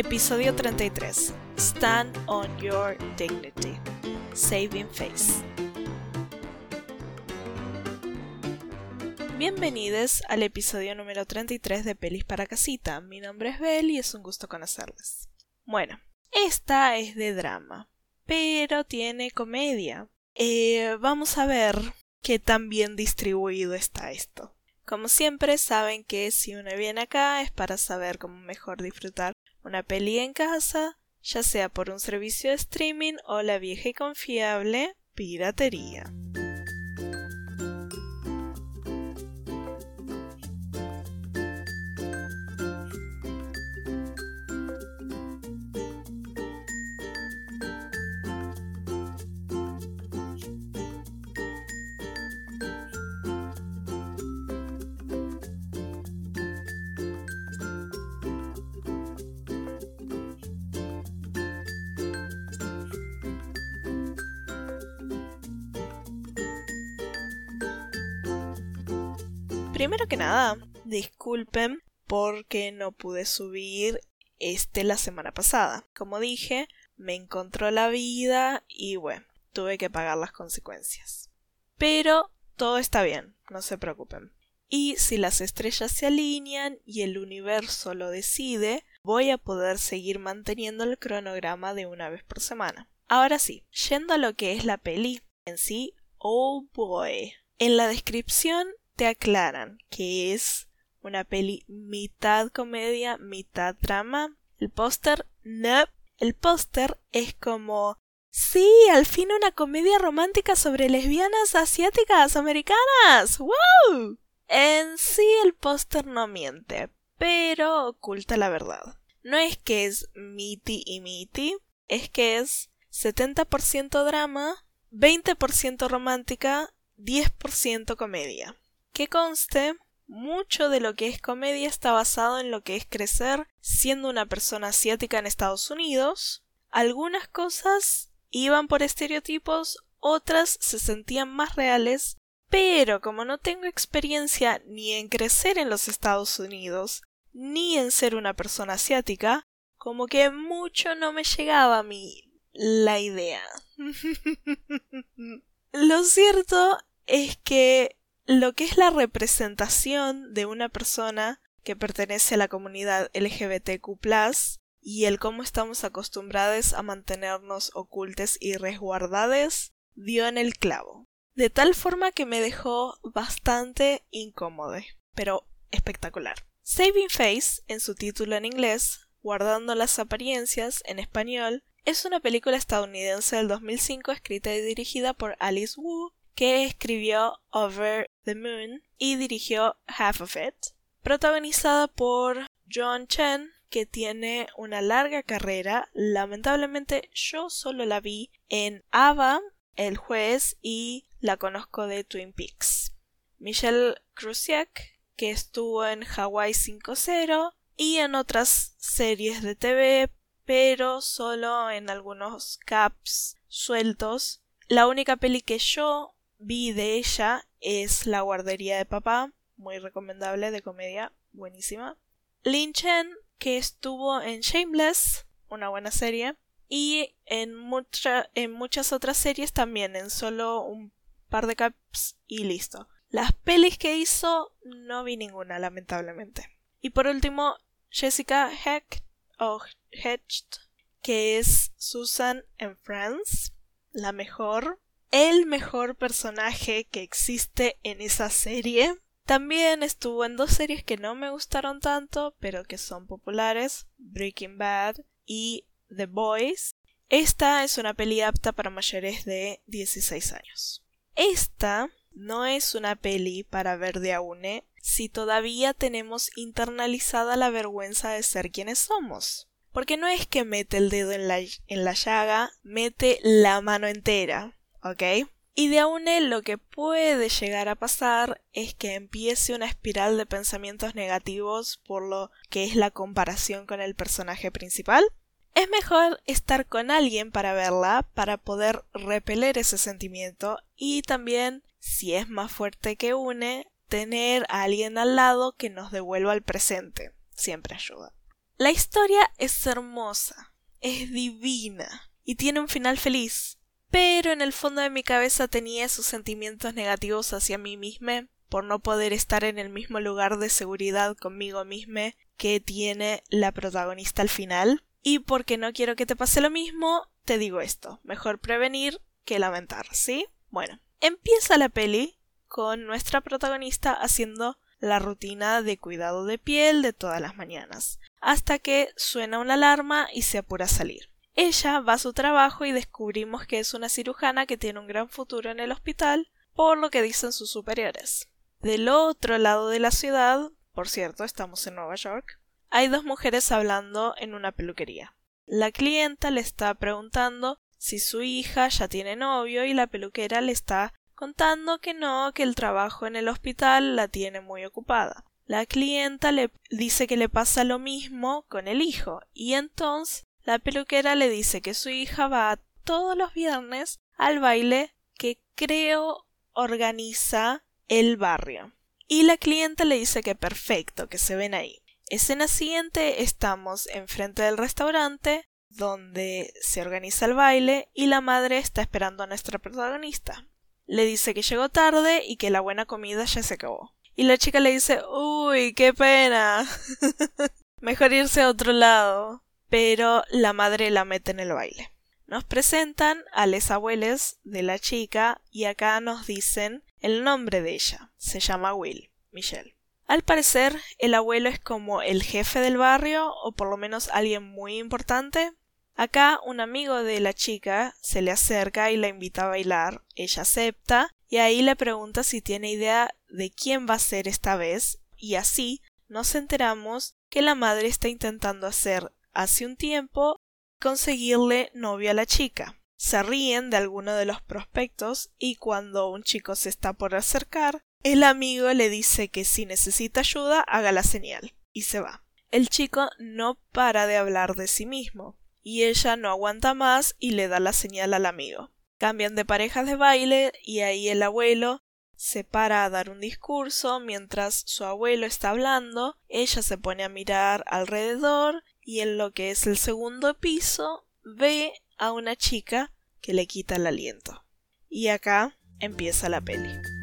Episodio 33. Stand on your dignity. Saving face. Bienvenidos al episodio número 33 de Pelis para Casita. Mi nombre es Bel y es un gusto conocerles. Bueno, esta es de drama, pero tiene comedia. Eh, vamos a ver qué tan bien distribuido está esto. Como siempre, saben que si uno viene acá es para saber cómo mejor disfrutar una peli en casa, ya sea por un servicio de streaming o la vieja y confiable piratería. Primero que nada, disculpen porque no pude subir este la semana pasada. Como dije, me encontró la vida y bueno, tuve que pagar las consecuencias. Pero todo está bien, no se preocupen. Y si las estrellas se alinean y el universo lo decide, voy a poder seguir manteniendo el cronograma de una vez por semana. Ahora sí, yendo a lo que es la peli en sí, oh boy. En la descripción te aclaran que es una peli mitad comedia, mitad drama. El póster, no. El póster es como Sí, al fin una comedia romántica sobre lesbianas asiáticas americanas. ¡Wow! En sí el póster no miente, pero oculta la verdad. No es que es miti y miti, es que es 70% drama, 20% romántica, 10% comedia. Que conste, mucho de lo que es comedia está basado en lo que es crecer siendo una persona asiática en Estados Unidos. Algunas cosas iban por estereotipos, otras se sentían más reales, pero como no tengo experiencia ni en crecer en los Estados Unidos, ni en ser una persona asiática, como que mucho no me llegaba a mí la idea. Lo cierto es que lo que es la representación de una persona que pertenece a la comunidad LGBTQ y el cómo estamos acostumbrados a mantenernos ocultes y resguardades dio en el clavo. De tal forma que me dejó bastante incómodo, pero espectacular. Saving Face, en su título en inglés, Guardando las apariencias en español, es una película estadounidense del 2005 escrita y dirigida por Alice Wu que escribió Over the Moon y dirigió Half of It, protagonizada por John Chen, que tiene una larga carrera. Lamentablemente yo solo la vi en Ava, El juez y la conozco de Twin Peaks. Michelle Krusiak, que estuvo en Hawaii 5-0 y en otras series de TV, pero solo en algunos caps sueltos. La única peli que yo vi de ella es La guardería de papá, muy recomendable de comedia, buenísima. Lin Chen, que estuvo en Shameless, una buena serie, y en, muchas otras series también, en solo un par de caps y listo. Las pelis que hizo no vi ninguna, lamentablemente. Y por último, Jessica Hecht, o Hecht, que es Susan en Friends, la mejor el mejor personaje que existe en esa serie. También estuvo en dos series que no me gustaron tanto, pero que son populares, Breaking Bad y The Boys. Esta es una peli apta para mayores de 16 años. Esta no es una peli para ver de aune si todavía tenemos internalizada la vergüenza de ser quienes somos. Porque no es que mete el dedo en la, en la llaga, mete la mano entera. ¿Ok? Y de aún lo que puede llegar a pasar es que empiece una espiral de pensamientos negativos por lo que es la comparación con el personaje principal. Es mejor estar con alguien para verla, para poder repeler ese sentimiento y también, si es más fuerte que une, tener a alguien al lado que nos devuelva al presente. Siempre ayuda. La historia es hermosa, es divina y tiene un final feliz. Pero en el fondo de mi cabeza tenía esos sentimientos negativos hacia mí misma por no poder estar en el mismo lugar de seguridad conmigo misma que tiene la protagonista al final. Y porque no quiero que te pase lo mismo, te digo esto, mejor prevenir que lamentar, ¿sí? Bueno, empieza la peli con nuestra protagonista haciendo la rutina de cuidado de piel de todas las mañanas, hasta que suena una alarma y se apura a salir. Ella va a su trabajo y descubrimos que es una cirujana que tiene un gran futuro en el hospital, por lo que dicen sus superiores. Del otro lado de la ciudad, por cierto, estamos en Nueva York, hay dos mujeres hablando en una peluquería. La clienta le está preguntando si su hija ya tiene novio y la peluquera le está contando que no, que el trabajo en el hospital la tiene muy ocupada. La clienta le dice que le pasa lo mismo con el hijo y entonces la peluquera le dice que su hija va todos los viernes al baile que creo organiza el barrio. Y la clienta le dice que perfecto, que se ven ahí. Escena siguiente estamos enfrente del restaurante donde se organiza el baile y la madre está esperando a nuestra protagonista. Le dice que llegó tarde y que la buena comida ya se acabó. Y la chica le dice, uy, qué pena. Mejor irse a otro lado pero la madre la mete en el baile. Nos presentan a los abuelos de la chica y acá nos dicen el nombre de ella. Se llama Will, Michelle. Al parecer, el abuelo es como el jefe del barrio o por lo menos alguien muy importante. Acá un amigo de la chica se le acerca y la invita a bailar. Ella acepta y ahí le pregunta si tiene idea de quién va a ser esta vez y así nos enteramos que la madre está intentando hacer hace un tiempo conseguirle novio a la chica. Se ríen de alguno de los prospectos y cuando un chico se está por acercar, el amigo le dice que si necesita ayuda haga la señal y se va. El chico no para de hablar de sí mismo y ella no aguanta más y le da la señal al amigo. Cambian de parejas de baile y ahí el abuelo se para a dar un discurso mientras su abuelo está hablando, ella se pone a mirar alrededor y en lo que es el segundo piso ve a una chica que le quita el aliento. Y acá empieza la peli.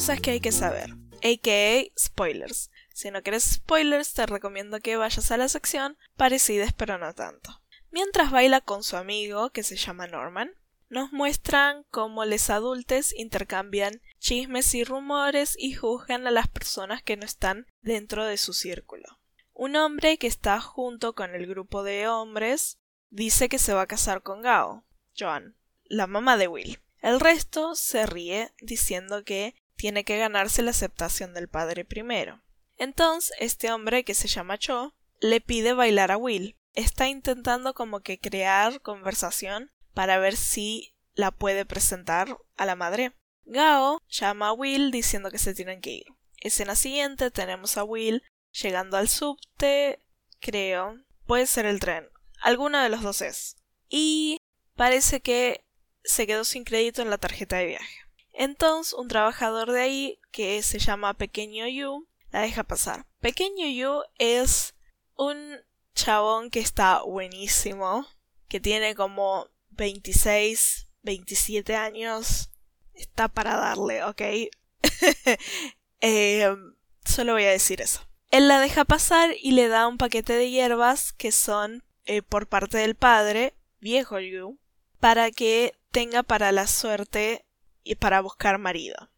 Cosas que hay que saber, aka spoilers. Si no quieres spoilers, te recomiendo que vayas a la sección parecidas pero no tanto. Mientras baila con su amigo, que se llama Norman, nos muestran cómo los adultos intercambian chismes y rumores y juzgan a las personas que no están dentro de su círculo. Un hombre que está junto con el grupo de hombres dice que se va a casar con Gao, Joan, la mamá de Will. El resto se ríe diciendo que tiene que ganarse la aceptación del padre primero. Entonces, este hombre, que se llama Cho, le pide bailar a Will. Está intentando como que crear conversación para ver si la puede presentar a la madre. Gao llama a Will diciendo que se tienen que ir. Escena siguiente tenemos a Will llegando al subte, creo, puede ser el tren, alguno de los dos es. Y parece que se quedó sin crédito en la tarjeta de viaje. Entonces un trabajador de ahí, que se llama Pequeño Yu, la deja pasar. Pequeño Yu es un chabón que está buenísimo, que tiene como 26, 27 años. Está para darle, ¿ok? eh, solo voy a decir eso. Él la deja pasar y le da un paquete de hierbas que son eh, por parte del padre, viejo Yu, para que tenga para la suerte y para buscar marido.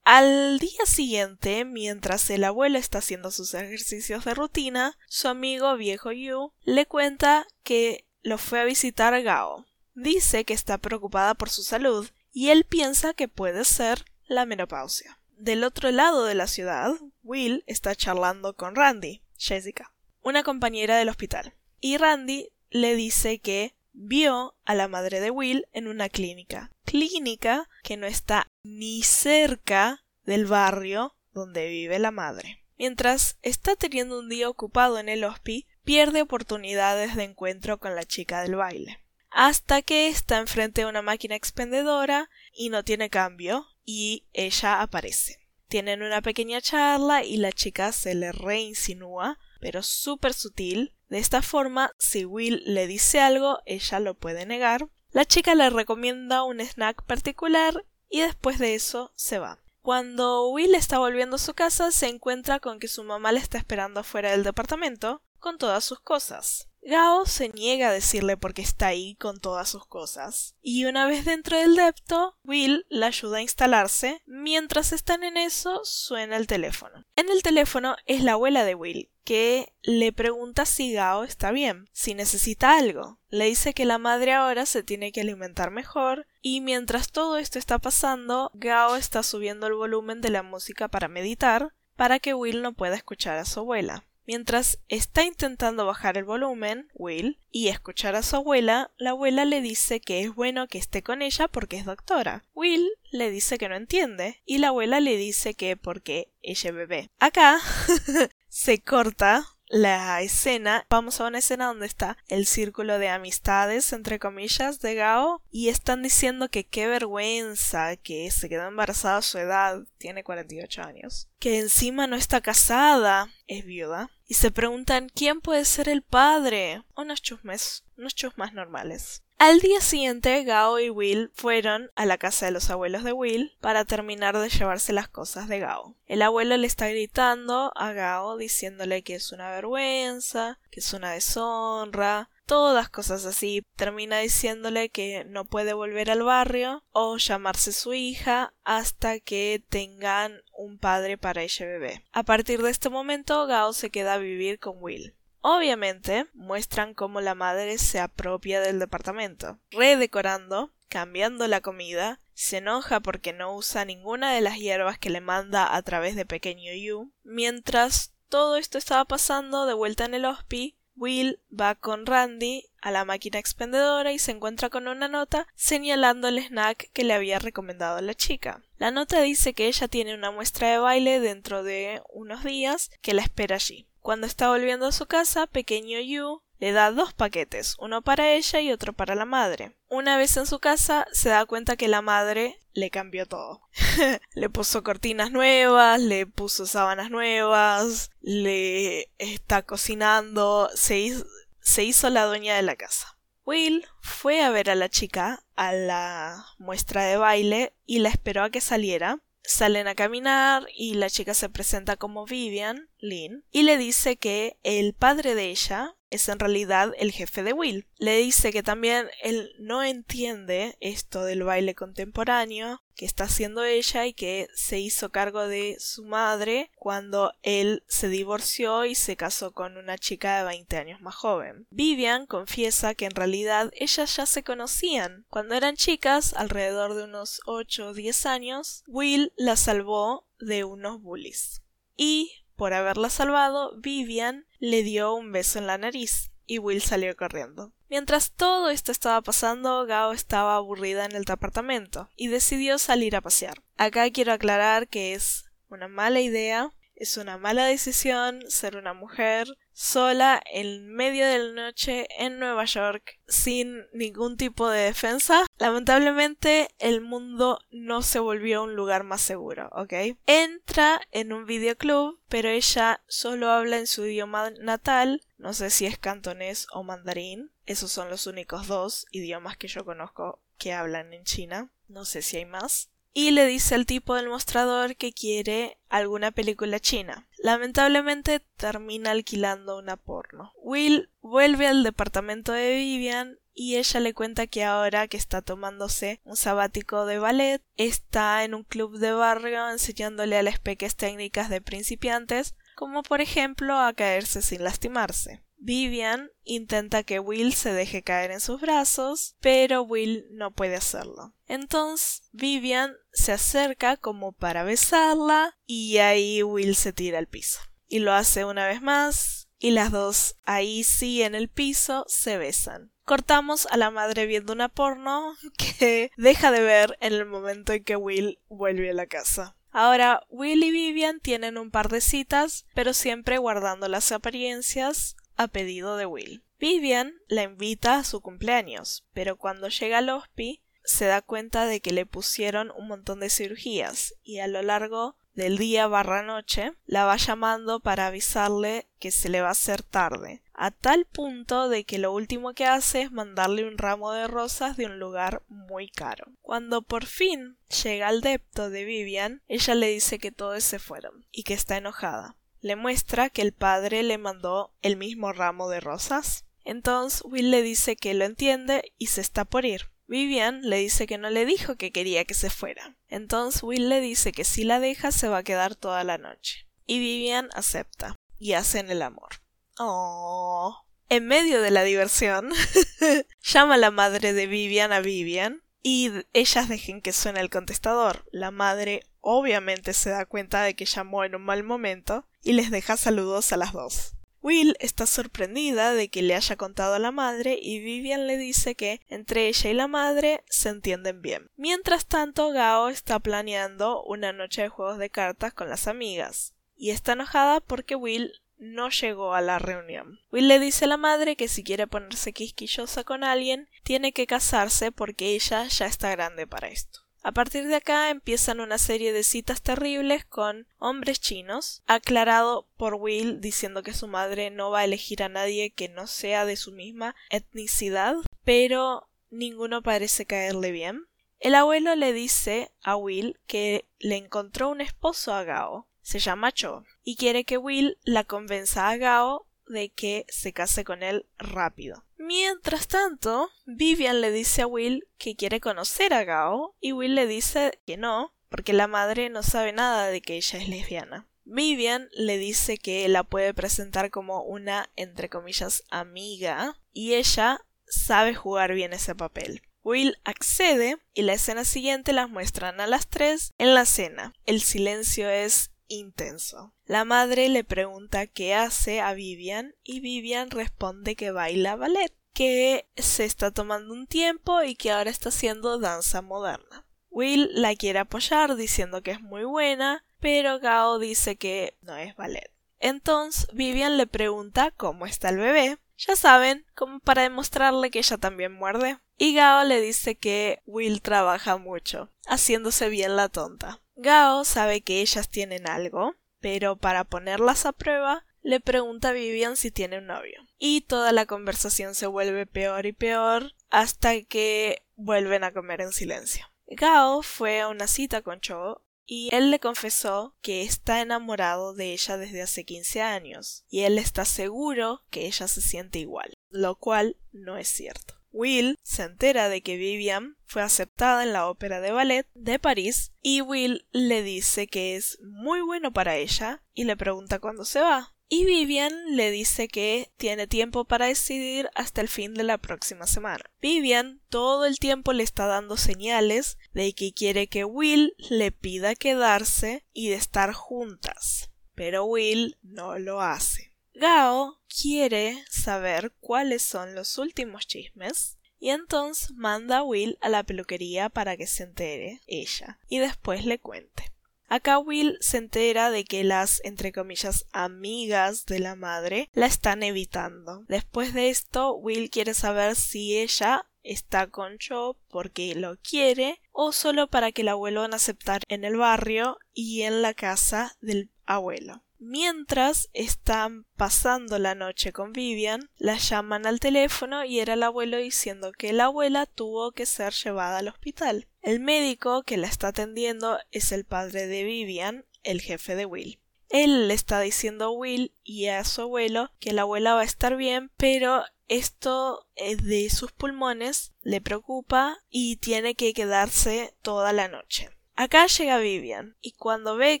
Al día siguiente, mientras el abuelo está haciendo sus ejercicios de rutina, su amigo viejo Yu le cuenta que lo fue a visitar Gao. Dice que está preocupada por su salud y él piensa que puede ser la menopausia. Del otro lado de la ciudad, Will está charlando con Randy, Jessica, una compañera del hospital. Y Randy le dice que vio a la madre de Will en una clínica. Clínica que no está ni cerca del barrio donde vive la madre. Mientras está teniendo un día ocupado en el hospi, pierde oportunidades de encuentro con la chica del baile. Hasta que está enfrente de una máquina expendedora y no tiene cambio, y ella aparece. Tienen una pequeña charla y la chica se le reinsinúa, pero súper sutil. De esta forma, si Will le dice algo, ella lo puede negar. La chica le recomienda un snack particular y después de eso se va. Cuando Will está volviendo a su casa, se encuentra con que su mamá le está esperando afuera del departamento con todas sus cosas. Gao se niega a decirle por qué está ahí con todas sus cosas. Y una vez dentro del depto, Will la ayuda a instalarse. Mientras están en eso, suena el teléfono. En el teléfono es la abuela de Will, que le pregunta si Gao está bien, si necesita algo. Le dice que la madre ahora se tiene que alimentar mejor y mientras todo esto está pasando, Gao está subiendo el volumen de la música para meditar para que Will no pueda escuchar a su abuela. Mientras está intentando bajar el volumen, Will, y escuchar a su abuela, la abuela le dice que es bueno que esté con ella porque es doctora. Will le dice que no entiende, y la abuela le dice que porque ella bebé. Acá se corta la escena, vamos a una escena donde está el círculo de amistades, entre comillas, de Gao, y están diciendo que qué vergüenza, que se quedó embarazada a su edad, tiene 48 años, que encima no está casada, es viuda, y se preguntan quién puede ser el padre. Unos chusmes, unos chusmas normales. Al día siguiente, Gao y Will fueron a la casa de los abuelos de Will para terminar de llevarse las cosas de Gao. El abuelo le está gritando a Gao diciéndole que es una vergüenza, que es una deshonra, todas cosas así. Termina diciéndole que no puede volver al barrio o llamarse su hija hasta que tengan un padre para ella bebé. A partir de este momento, Gao se queda a vivir con Will. Obviamente, muestran cómo la madre se apropia del departamento, redecorando, cambiando la comida, se enoja porque no usa ninguna de las hierbas que le manda a través de Pequeño Yu. Mientras todo esto estaba pasando de vuelta en el hospi, Will va con Randy a la máquina expendedora y se encuentra con una nota señalando el snack que le había recomendado la chica. La nota dice que ella tiene una muestra de baile dentro de unos días que la espera allí. Cuando está volviendo a su casa, pequeño Yu le da dos paquetes, uno para ella y otro para la madre. Una vez en su casa, se da cuenta que la madre le cambió todo. le puso cortinas nuevas, le puso sábanas nuevas, le está cocinando, se hizo, se hizo la dueña de la casa. Will fue a ver a la chica a la muestra de baile y la esperó a que saliera Salen a caminar y la chica se presenta como Vivian, Lynn, y le dice que el padre de ella es en realidad el jefe de Will. Le dice que también él no entiende esto del baile contemporáneo que está haciendo ella y que se hizo cargo de su madre cuando él se divorció y se casó con una chica de 20 años más joven. Vivian confiesa que en realidad ellas ya se conocían. Cuando eran chicas, alrededor de unos 8 o 10 años, Will la salvó de unos bullies. Y por haberla salvado, Vivian le dio un beso en la nariz y Will salió corriendo. Mientras todo esto estaba pasando, Gao estaba aburrida en el departamento y decidió salir a pasear. Acá quiero aclarar que es una mala idea, es una mala decisión ser una mujer sola en medio de la noche en Nueva York sin ningún tipo de defensa. Lamentablemente el mundo no se volvió un lugar más seguro, ¿ok? Entra en un videoclub, pero ella solo habla en su idioma natal, no sé si es cantonés o mandarín, esos son los únicos dos idiomas que yo conozco que hablan en China, no sé si hay más y le dice al tipo del mostrador que quiere alguna película china. Lamentablemente termina alquilando una porno. Will vuelve al departamento de Vivian y ella le cuenta que ahora que está tomándose un sabático de ballet, está en un club de barrio enseñándole a las peques técnicas de principiantes, como por ejemplo a caerse sin lastimarse. Vivian intenta que Will se deje caer en sus brazos, pero Will no puede hacerlo. Entonces Vivian se acerca como para besarla y ahí Will se tira al piso. Y lo hace una vez más y las dos ahí sí en el piso se besan. Cortamos a la madre viendo una porno que deja de ver en el momento en que Will vuelve a la casa. Ahora, Will y Vivian tienen un par de citas, pero siempre guardando las apariencias a pedido de Will. Vivian la invita a su cumpleaños, pero cuando llega al hospi se da cuenta de que le pusieron un montón de cirugías y a lo largo del día barra noche la va llamando para avisarle que se le va a hacer tarde, a tal punto de que lo último que hace es mandarle un ramo de rosas de un lugar muy caro. Cuando por fin llega al depto de Vivian, ella le dice que todos se fueron y que está enojada le muestra que el padre le mandó el mismo ramo de rosas. Entonces Will le dice que lo entiende y se está por ir. Vivian le dice que no le dijo que quería que se fuera. Entonces Will le dice que si la deja se va a quedar toda la noche. Y Vivian acepta. Y hacen el amor. Oh. En medio de la diversión, llama la madre de Vivian a Vivian y ellas dejen que suene el contestador. La madre obviamente se da cuenta de que llamó en un mal momento y les deja saludos a las dos. Will está sorprendida de que le haya contado a la madre y Vivian le dice que entre ella y la madre se entienden bien. Mientras tanto, Gao está planeando una noche de juegos de cartas con las amigas y está enojada porque Will no llegó a la reunión. Will le dice a la madre que si quiere ponerse quisquillosa con alguien, tiene que casarse porque ella ya está grande para esto. A partir de acá empiezan una serie de citas terribles con hombres chinos, aclarado por Will diciendo que su madre no va a elegir a nadie que no sea de su misma etnicidad, pero ninguno parece caerle bien. El abuelo le dice a Will que le encontró un esposo a Gao, se llama Cho, y quiere que Will la convenza a Gao de que se case con él rápido. Mientras tanto, Vivian le dice a Will que quiere conocer a Gao y Will le dice que no, porque la madre no sabe nada de que ella es lesbiana. Vivian le dice que la puede presentar como una, entre comillas, amiga, y ella sabe jugar bien ese papel. Will accede y la escena siguiente las muestran a las tres en la cena. El silencio es intenso. La madre le pregunta qué hace a Vivian y Vivian responde que baila ballet, que se está tomando un tiempo y que ahora está haciendo danza moderna. Will la quiere apoyar diciendo que es muy buena, pero Gao dice que no es ballet. Entonces Vivian le pregunta cómo está el bebé, ya saben, como para demostrarle que ella también muerde. Y Gao le dice que Will trabaja mucho, haciéndose bien la tonta. Gao sabe que ellas tienen algo, pero para ponerlas a prueba le pregunta a Vivian si tiene un novio. Y toda la conversación se vuelve peor y peor hasta que vuelven a comer en silencio. Gao fue a una cita con Cho y él le confesó que está enamorado de ella desde hace 15 años y él está seguro que ella se siente igual, lo cual no es cierto. Will se entera de que Vivian fue aceptada en la ópera de ballet de París y Will le dice que es muy bueno para ella y le pregunta cuándo se va. Y Vivian le dice que tiene tiempo para decidir hasta el fin de la próxima semana. Vivian todo el tiempo le está dando señales de que quiere que Will le pida quedarse y de estar juntas. Pero Will no lo hace. Gao quiere saber cuáles son los últimos chismes y entonces manda a Will a la peluquería para que se entere ella y después le cuente. Acá Will se entera de que las, entre comillas, amigas de la madre la están evitando. Después de esto, Will quiere saber si ella está con Cho porque lo quiere o solo para que la vuelvan a aceptar en el barrio y en la casa del abuelo. Mientras están pasando la noche con Vivian, la llaman al teléfono y era el abuelo diciendo que la abuela tuvo que ser llevada al hospital. El médico que la está atendiendo es el padre de Vivian, el jefe de Will. Él le está diciendo a Will y a su abuelo que la abuela va a estar bien, pero esto de sus pulmones le preocupa y tiene que quedarse toda la noche. Acá llega Vivian y cuando ve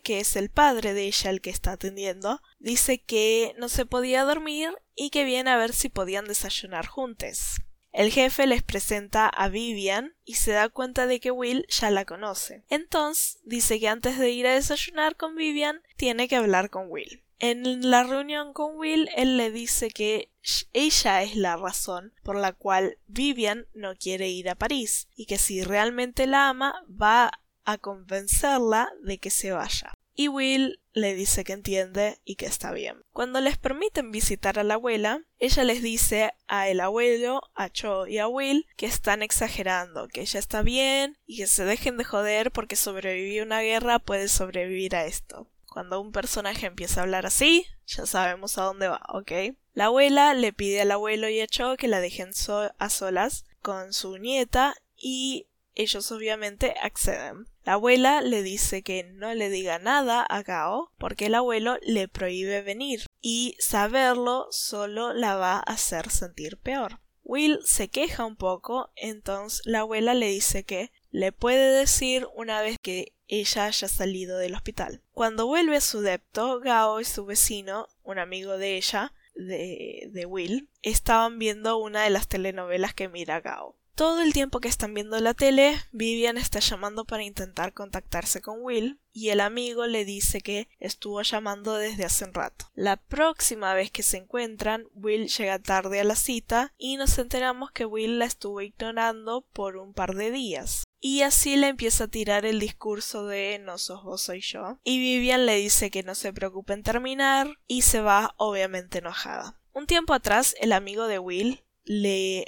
que es el padre de ella el que está atendiendo, dice que no se podía dormir y que viene a ver si podían desayunar juntos. El jefe les presenta a Vivian y se da cuenta de que Will ya la conoce. Entonces dice que antes de ir a desayunar con Vivian tiene que hablar con Will. En la reunión con Will, él le dice que ella es la razón por la cual Vivian no quiere ir a París y que si realmente la ama va a convencerla de que se vaya. Y Will le dice que entiende y que está bien. Cuando les permiten visitar a la abuela, ella les dice a el abuelo, a Cho y a Will que están exagerando, que ella está bien y que se dejen de joder porque sobrevivir a una guerra puede sobrevivir a esto. Cuando un personaje empieza a hablar así, ya sabemos a dónde va, ¿ok? La abuela le pide al abuelo y a Cho que la dejen a solas con su nieta y ellos obviamente acceden. La abuela le dice que no le diga nada a Gao porque el abuelo le prohíbe venir y saberlo solo la va a hacer sentir peor. Will se queja un poco, entonces la abuela le dice que le puede decir una vez que ella haya salido del hospital. Cuando vuelve a su depto, Gao y su vecino, un amigo de ella, de, de Will, estaban viendo una de las telenovelas que mira Gao. Todo el tiempo que están viendo la tele, Vivian está llamando para intentar contactarse con Will y el amigo le dice que estuvo llamando desde hace un rato. La próxima vez que se encuentran, Will llega tarde a la cita y nos enteramos que Will la estuvo ignorando por un par de días. Y así le empieza a tirar el discurso de no sos vos soy yo. Y Vivian le dice que no se preocupe en terminar y se va obviamente enojada. Un tiempo atrás el amigo de Will le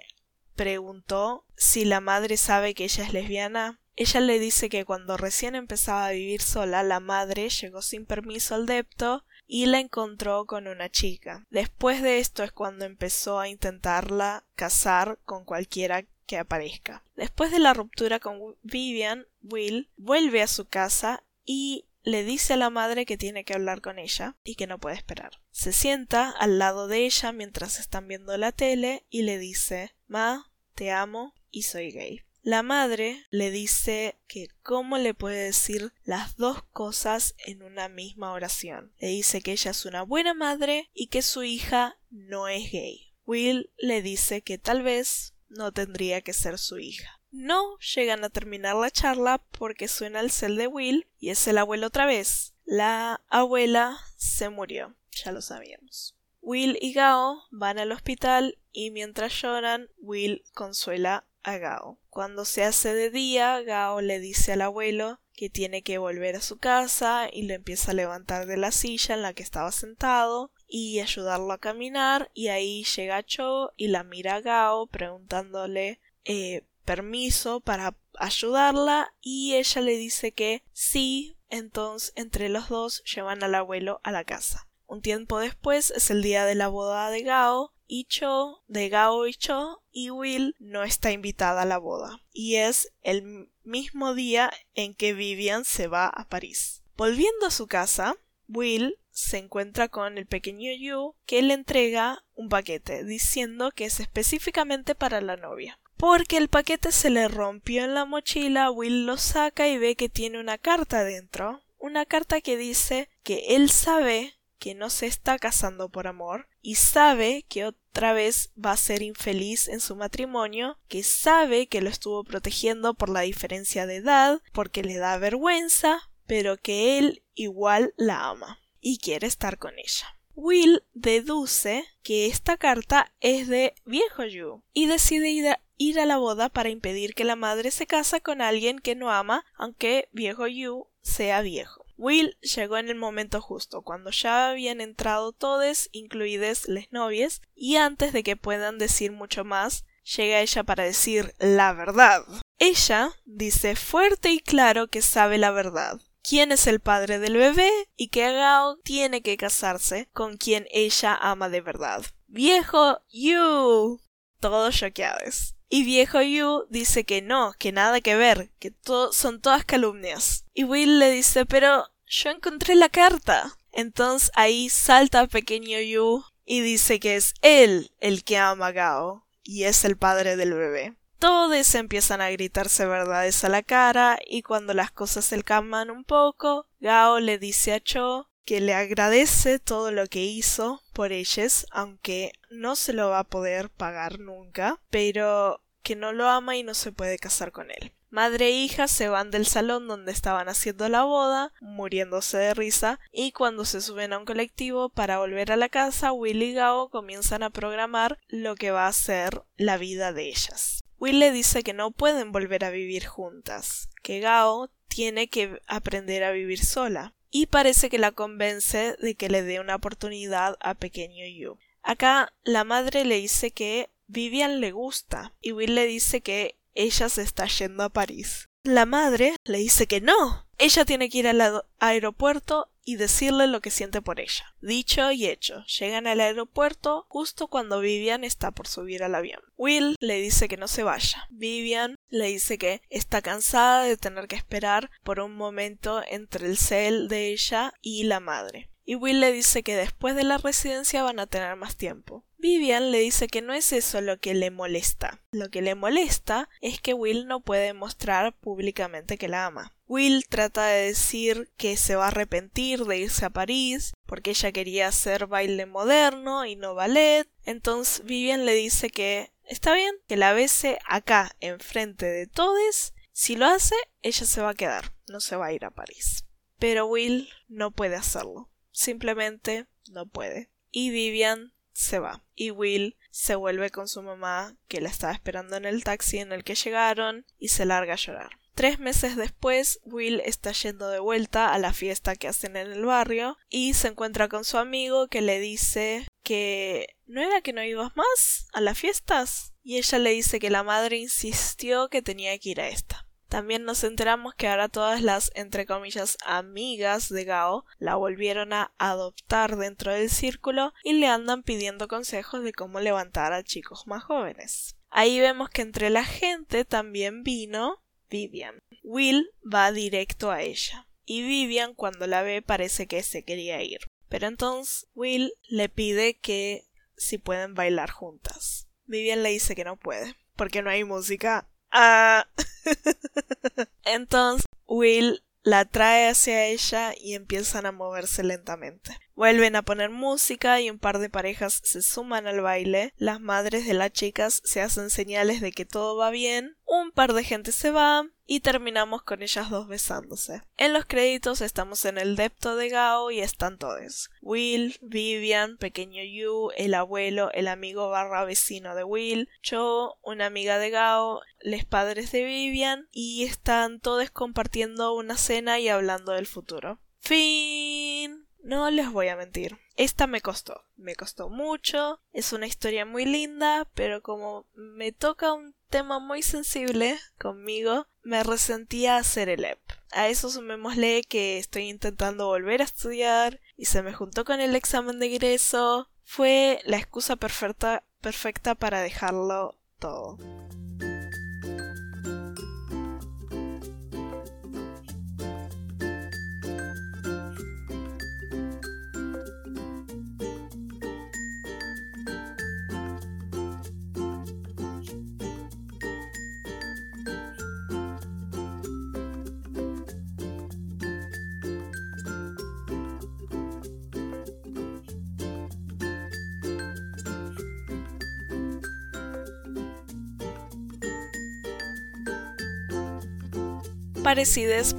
preguntó si la madre sabe que ella es lesbiana. Ella le dice que cuando recién empezaba a vivir sola, la madre llegó sin permiso al depto y la encontró con una chica. Después de esto es cuando empezó a intentarla casar con cualquiera que aparezca. Después de la ruptura con Vivian, Will vuelve a su casa y le dice a la madre que tiene que hablar con ella y que no puede esperar. Se sienta al lado de ella mientras están viendo la tele y le dice Ma, te amo y soy gay. La madre le dice que cómo le puede decir las dos cosas en una misma oración. Le dice que ella es una buena madre y que su hija no es gay. Will le dice que tal vez no tendría que ser su hija. No llegan a terminar la charla porque suena el cel de Will y es el abuelo otra vez. La abuela se murió, ya lo sabíamos. Will y Gao van al hospital y mientras lloran, Will consuela a Gao. Cuando se hace de día, Gao le dice al abuelo que tiene que volver a su casa y lo empieza a levantar de la silla en la que estaba sentado y ayudarlo a caminar y ahí llega Cho y la mira a Gao preguntándole eh, permiso para ayudarla y ella le dice que sí, entonces entre los dos llevan al abuelo a la casa. Un tiempo después es el día de la boda de Gao y Cho, de Gao y Cho, y Will no está invitada a la boda. Y es el mismo día en que Vivian se va a París. Volviendo a su casa, Will se encuentra con el pequeño Yu que le entrega un paquete diciendo que es específicamente para la novia. Porque el paquete se le rompió en la mochila, Will lo saca y ve que tiene una carta dentro. Una carta que dice que él sabe que no se está casando por amor y sabe que otra vez va a ser infeliz en su matrimonio, que sabe que lo estuvo protegiendo por la diferencia de edad, porque le da vergüenza, pero que él igual la ama y quiere estar con ella. Will deduce que esta carta es de viejo Yu y decide ir a, ir a la boda para impedir que la madre se casa con alguien que no ama, aunque viejo Yu sea viejo. Will llegó en el momento justo, cuando ya habían entrado todos, incluidas las novias, y antes de que puedan decir mucho más, llega ella para decir la verdad. Ella dice fuerte y claro que sabe la verdad, quién es el padre del bebé y que Gao tiene que casarse con quien ella ama de verdad. Viejo Yu. Todos choqueados. Y viejo Yu dice que no, que nada que ver, que son todas calumnias. Y Will le dice, pero yo encontré la carta. Entonces ahí salta pequeño Yu y dice que es él el que ama a Gao y es el padre del bebé. Todos empiezan a gritarse verdades a la cara y cuando las cosas se calman un poco, Gao le dice a Cho que le agradece todo lo que hizo por ellos, aunque no se lo va a poder pagar nunca, pero que no lo ama y no se puede casar con él. Madre e hija se van del salón donde estaban haciendo la boda, muriéndose de risa, y cuando se suben a un colectivo para volver a la casa, Will y Gao comienzan a programar lo que va a ser la vida de ellas. Will le dice que no pueden volver a vivir juntas, que Gao tiene que aprender a vivir sola, y parece que la convence de que le dé una oportunidad a pequeño Yu. Acá la madre le dice que Vivian le gusta y Will le dice que ella se está yendo a París. La madre le dice que no. Ella tiene que ir al aeropuerto y decirle lo que siente por ella. Dicho y hecho, llegan al aeropuerto justo cuando Vivian está por subir al avión. Will le dice que no se vaya. Vivian le dice que está cansada de tener que esperar por un momento entre el cel de ella y la madre. Y Will le dice que después de la residencia van a tener más tiempo. Vivian le dice que no es eso lo que le molesta. Lo que le molesta es que Will no puede mostrar públicamente que la ama. Will trata de decir que se va a arrepentir de irse a París porque ella quería hacer baile moderno y no ballet. Entonces Vivian le dice que está bien, que la bese acá enfrente de todos. Si lo hace, ella se va a quedar, no se va a ir a París. Pero Will no puede hacerlo. Simplemente no puede. Y Vivian se va. Y Will se vuelve con su mamá, que la estaba esperando en el taxi en el que llegaron, y se larga a llorar. Tres meses después, Will está yendo de vuelta a la fiesta que hacen en el barrio y se encuentra con su amigo que le dice que ¿no era que no ibas más a las fiestas? Y ella le dice que la madre insistió que tenía que ir a esta. También nos enteramos que ahora todas las, entre comillas, amigas de Gao la volvieron a adoptar dentro del círculo y le andan pidiendo consejos de cómo levantar a chicos más jóvenes. Ahí vemos que entre la gente también vino Vivian. Will va directo a ella. Y Vivian cuando la ve parece que se quería ir. Pero entonces Will le pide que si pueden bailar juntas. Vivian le dice que no puede, porque no hay música. Ah. entonces Will la trae hacia ella y empiezan a moverse lentamente. Vuelven a poner música y un par de parejas se suman al baile. Las madres de las chicas se hacen señales de que todo va bien. Un par de gente se va y terminamos con ellas dos besándose. En los créditos estamos en el depto de Gao y están todos. Will, Vivian, pequeño Yu, el abuelo, el amigo barra vecino de Will, Cho, una amiga de Gao, los padres de Vivian y están todos compartiendo una cena y hablando del futuro. Fin. No les voy a mentir. Esta me costó. Me costó mucho. Es una historia muy linda, pero como me toca un tema muy sensible conmigo, me resentía hacer el EP. A eso sumémosle que estoy intentando volver a estudiar y se me juntó con el examen de ingreso. Fue la excusa perfecta, perfecta para dejarlo todo.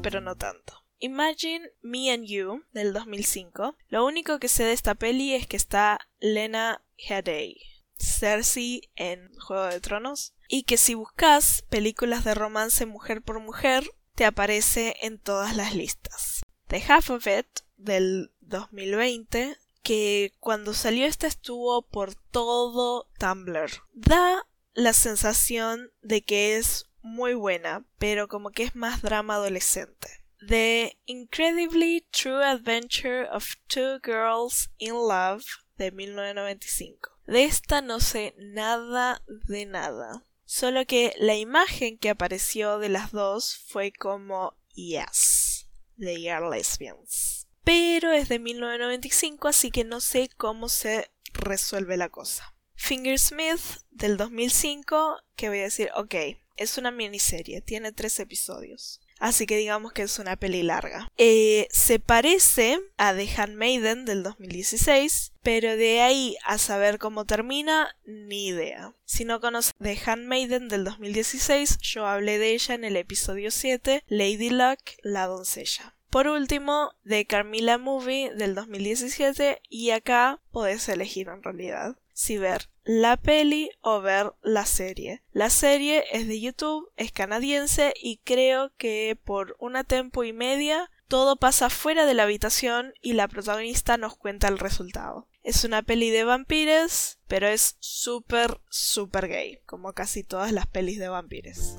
Pero no tanto. Imagine Me and You del 2005. Lo único que sé de esta peli es que está Lena Headey, Cersei en Juego de Tronos, y que si buscas películas de romance mujer por mujer, te aparece en todas las listas. The Half of It del 2020, que cuando salió esta estuvo por todo Tumblr. Da la sensación de que es muy buena, pero como que es más drama adolescente. The Incredibly True Adventure of Two Girls in Love de 1995. De esta no sé nada de nada. Solo que la imagen que apareció de las dos fue como Yes, they are lesbians. Pero es de 1995, así que no sé cómo se resuelve la cosa. Fingersmith del 2005, que voy a decir, ok, es una miniserie, tiene tres episodios. Así que digamos que es una peli larga. Eh, se parece a The Handmaiden del 2016, pero de ahí a saber cómo termina, ni idea. Si no conoces The Handmaiden del 2016, yo hablé de ella en el episodio 7, Lady Luck, la doncella. Por último, The Carmilla Movie del 2017 y acá podés elegir en realidad si ver la peli o ver la serie. La serie es de YouTube, es canadiense y creo que por una tempo y media todo pasa fuera de la habitación y la protagonista nos cuenta el resultado. Es una peli de vampiros, pero es súper, súper gay, como casi todas las pelis de vampiros.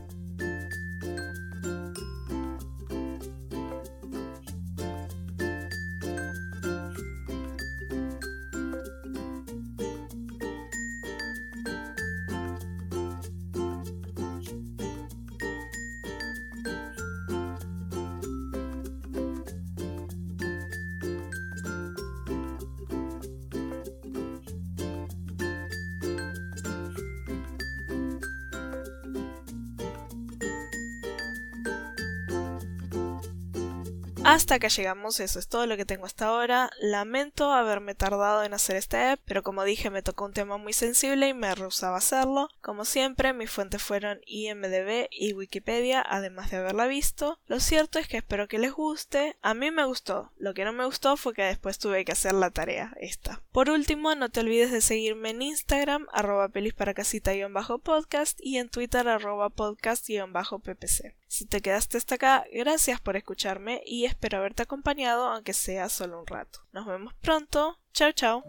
Hasta acá llegamos, eso es todo lo que tengo hasta ahora. Lamento haberme tardado en hacer este app, pero como dije me tocó un tema muy sensible y me rehusaba hacerlo. Como siempre, mis fuentes fueron IMDB y Wikipedia, además de haberla visto. Lo cierto es que espero que les guste. A mí me gustó, lo que no me gustó fue que después tuve que hacer la tarea, esta. Por último, no te olvides de seguirme en Instagram, arroba pelis para casita-podcast y en Twitter arroba podcast-ppc. Si te quedaste hasta acá, gracias por escucharme y espero haberte acompañado aunque sea solo un rato. Nos vemos pronto. Chao, chao.